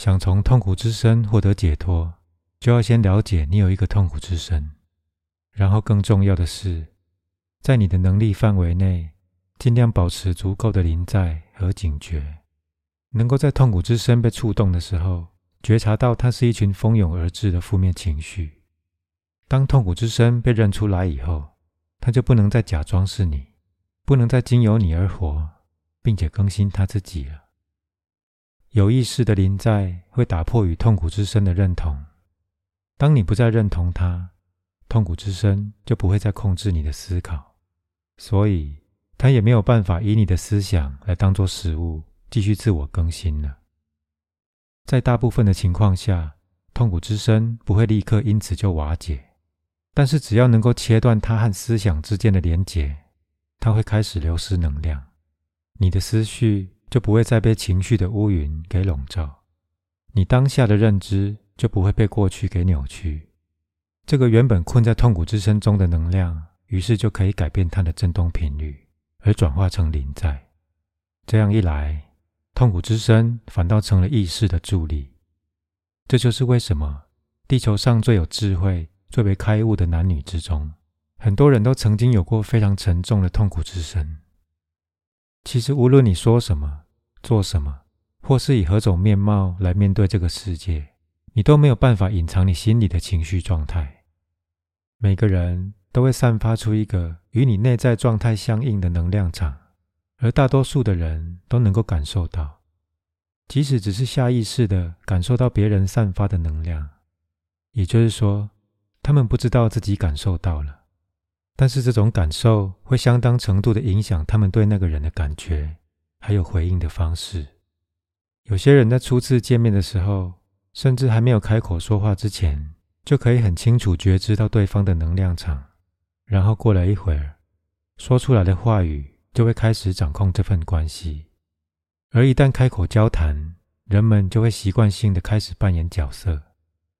想从痛苦之身获得解脱，就要先了解你有一个痛苦之身。然后，更重要的是，在你的能力范围内，尽量保持足够的临在和警觉，能够在痛苦之身被触动的时候，觉察到它是一群蜂拥而至的负面情绪。当痛苦之身被认出来以后，它就不能再假装是你，不能再经由你而活，并且更新他自己了。有意识的临在会打破与痛苦之身的认同。当你不再认同它，痛苦之身就不会再控制你的思考，所以它也没有办法以你的思想来当做食物，继续自我更新了。在大部分的情况下，痛苦之身不会立刻因此就瓦解，但是只要能够切断它和思想之间的连结，它会开始流失能量，你的思绪。就不会再被情绪的乌云给笼罩，你当下的认知就不会被过去给扭曲。这个原本困在痛苦之身中的能量，于是就可以改变它的振动频率，而转化成临在。这样一来，痛苦之身反倒成了意识的助力。这就是为什么地球上最有智慧、最为开悟的男女之中，很多人都曾经有过非常沉重的痛苦之身。其实，无论你说什么、做什么，或是以何种面貌来面对这个世界，你都没有办法隐藏你心里的情绪状态。每个人都会散发出一个与你内在状态相应的能量场，而大多数的人都能够感受到，即使只是下意识的感受到别人散发的能量，也就是说，他们不知道自己感受到了。但是这种感受会相当程度的影响他们对那个人的感觉，还有回应的方式。有些人在初次见面的时候，甚至还没有开口说话之前，就可以很清楚觉知到对方的能量场，然后过了一会儿，说出来的话语就会开始掌控这份关系。而一旦开口交谈，人们就会习惯性的开始扮演角色，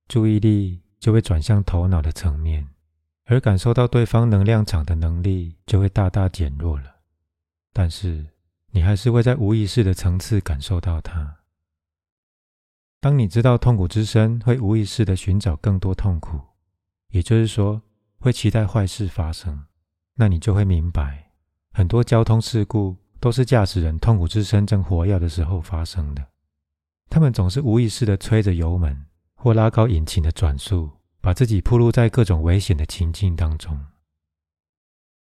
注意力就会转向头脑的层面。而感受到对方能量场的能力就会大大减弱了，但是你还是会在无意识的层次感受到它。当你知道痛苦之身会无意识的寻找更多痛苦，也就是说会期待坏事发生，那你就会明白，很多交通事故都是驾驶人痛苦之身正活跃的时候发生的。他们总是无意识的吹着油门或拉高引擎的转速。把自己暴露在各种危险的情境当中。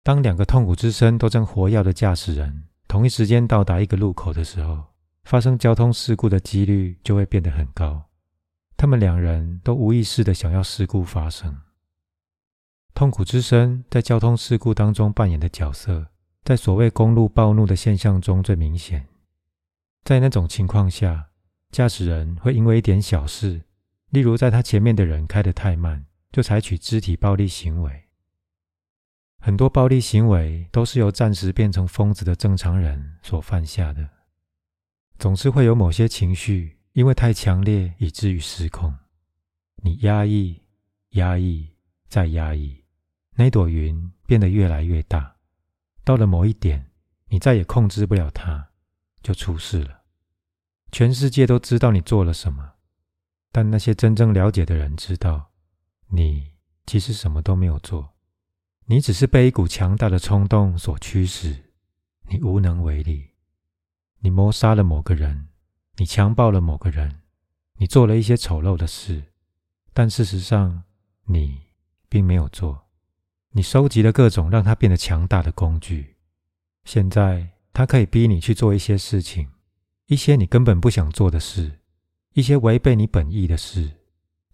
当两个痛苦之身都正活跃的驾驶人同一时间到达一个路口的时候，发生交通事故的几率就会变得很高。他们两人都无意识的想要事故发生。痛苦之身在交通事故当中扮演的角色，在所谓公路暴怒的现象中最明显。在那种情况下，驾驶人会因为一点小事。例如，在他前面的人开得太慢，就采取肢体暴力行为。很多暴力行为都是由暂时变成疯子的正常人所犯下的。总是会有某些情绪因为太强烈以至于失控。你压抑、压抑、再压抑，那朵云变得越来越大。到了某一点，你再也控制不了它，就出事了。全世界都知道你做了什么。但那些真正了解的人知道，你其实什么都没有做，你只是被一股强大的冲动所驱使，你无能为力。你谋杀了某个人，你强暴了某个人，你做了一些丑陋的事，但事实上你并没有做。你收集了各种让他变得强大的工具，现在他可以逼你去做一些事情，一些你根本不想做的事。一些违背你本意的事，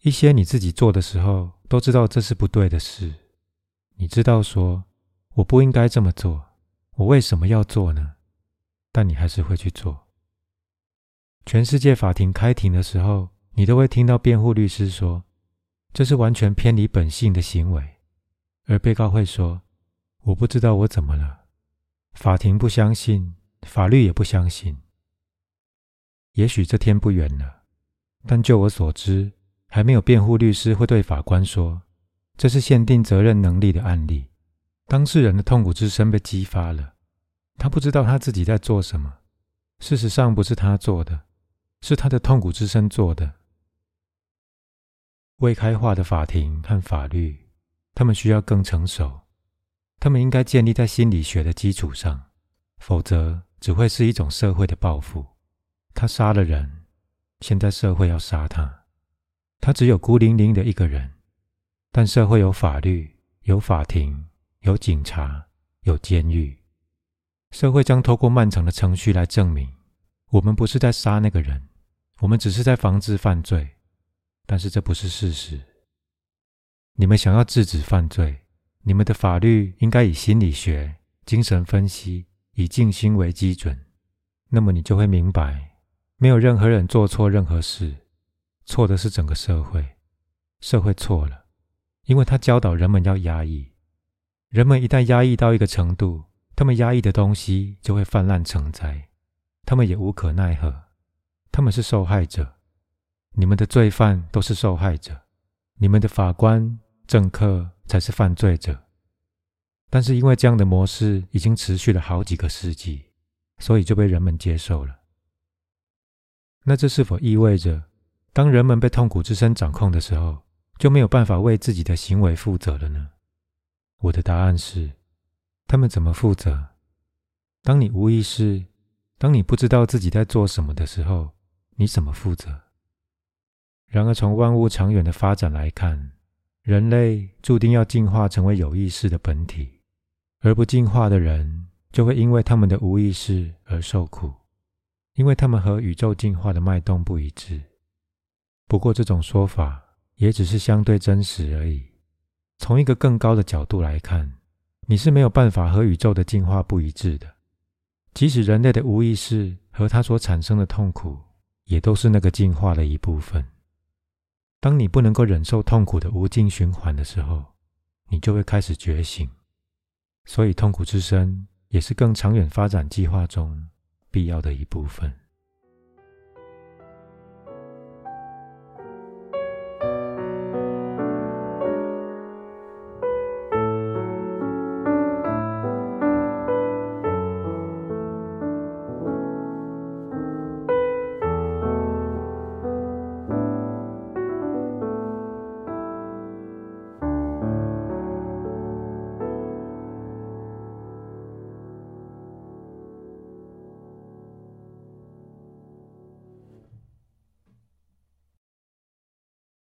一些你自己做的时候都知道这是不对的事。你知道说我不应该这么做，我为什么要做呢？但你还是会去做。全世界法庭开庭的时候，你都会听到辩护律师说这是完全偏离本性的行为，而被告会说我不知道我怎么了。法庭不相信，法律也不相信。也许这天不远了。但就我所知，还没有辩护律师会对法官说这是限定责任能力的案例。当事人的痛苦之声被激发了，他不知道他自己在做什么。事实上不是他做的，是他的痛苦之身做的。未开化的法庭和法律，他们需要更成熟，他们应该建立在心理学的基础上，否则只会是一种社会的报复。他杀了人，现在社会要杀他。他只有孤零零的一个人，但社会有法律、有法庭、有警察、有监狱。社会将透过漫长的程序来证明，我们不是在杀那个人，我们只是在防治犯罪。但是这不是事实。你们想要制止犯罪，你们的法律应该以心理学、精神分析、以静心为基准。那么你就会明白，没有任何人做错任何事，错的是整个社会。社会错了，因为他教导人们要压抑。人们一旦压抑到一个程度，他们压抑的东西就会泛滥成灾，他们也无可奈何，他们是受害者。你们的罪犯都是受害者，你们的法官、政客才是犯罪者。但是因为这样的模式已经持续了好几个世纪，所以就被人们接受了。那这是否意味着，当人们被痛苦之身掌控的时候，就没有办法为自己的行为负责了呢？我的答案是。他们怎么负责？当你无意识，当你不知道自己在做什么的时候，你怎么负责？然而，从万物长远的发展来看，人类注定要进化成为有意识的本体，而不进化的人就会因为他们的无意识而受苦，因为他们和宇宙进化的脉动不一致。不过，这种说法也只是相对真实而已。从一个更高的角度来看。你是没有办法和宇宙的进化不一致的，即使人类的无意识和它所产生的痛苦，也都是那个进化的一部分。当你不能够忍受痛苦的无尽循环的时候，你就会开始觉醒。所以，痛苦之身也是更长远发展计划中必要的一部分。